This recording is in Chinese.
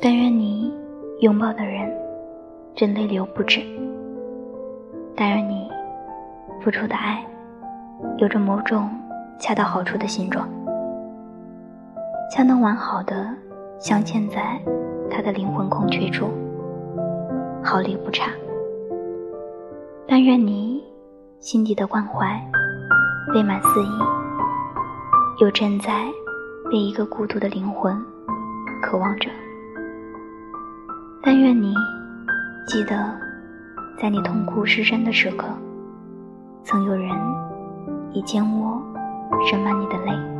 但愿你拥抱的人真泪流不止。但愿你付出的爱有着某种恰到好处的形状，恰能完好的镶嵌在他的灵魂空缺处，毫厘不差。但愿你心底的关怀未满肆意，又正在被一个孤独的灵魂渴望着。愿你记得。在你痛哭失声的时刻，曾有人以肩窝盛满你的泪。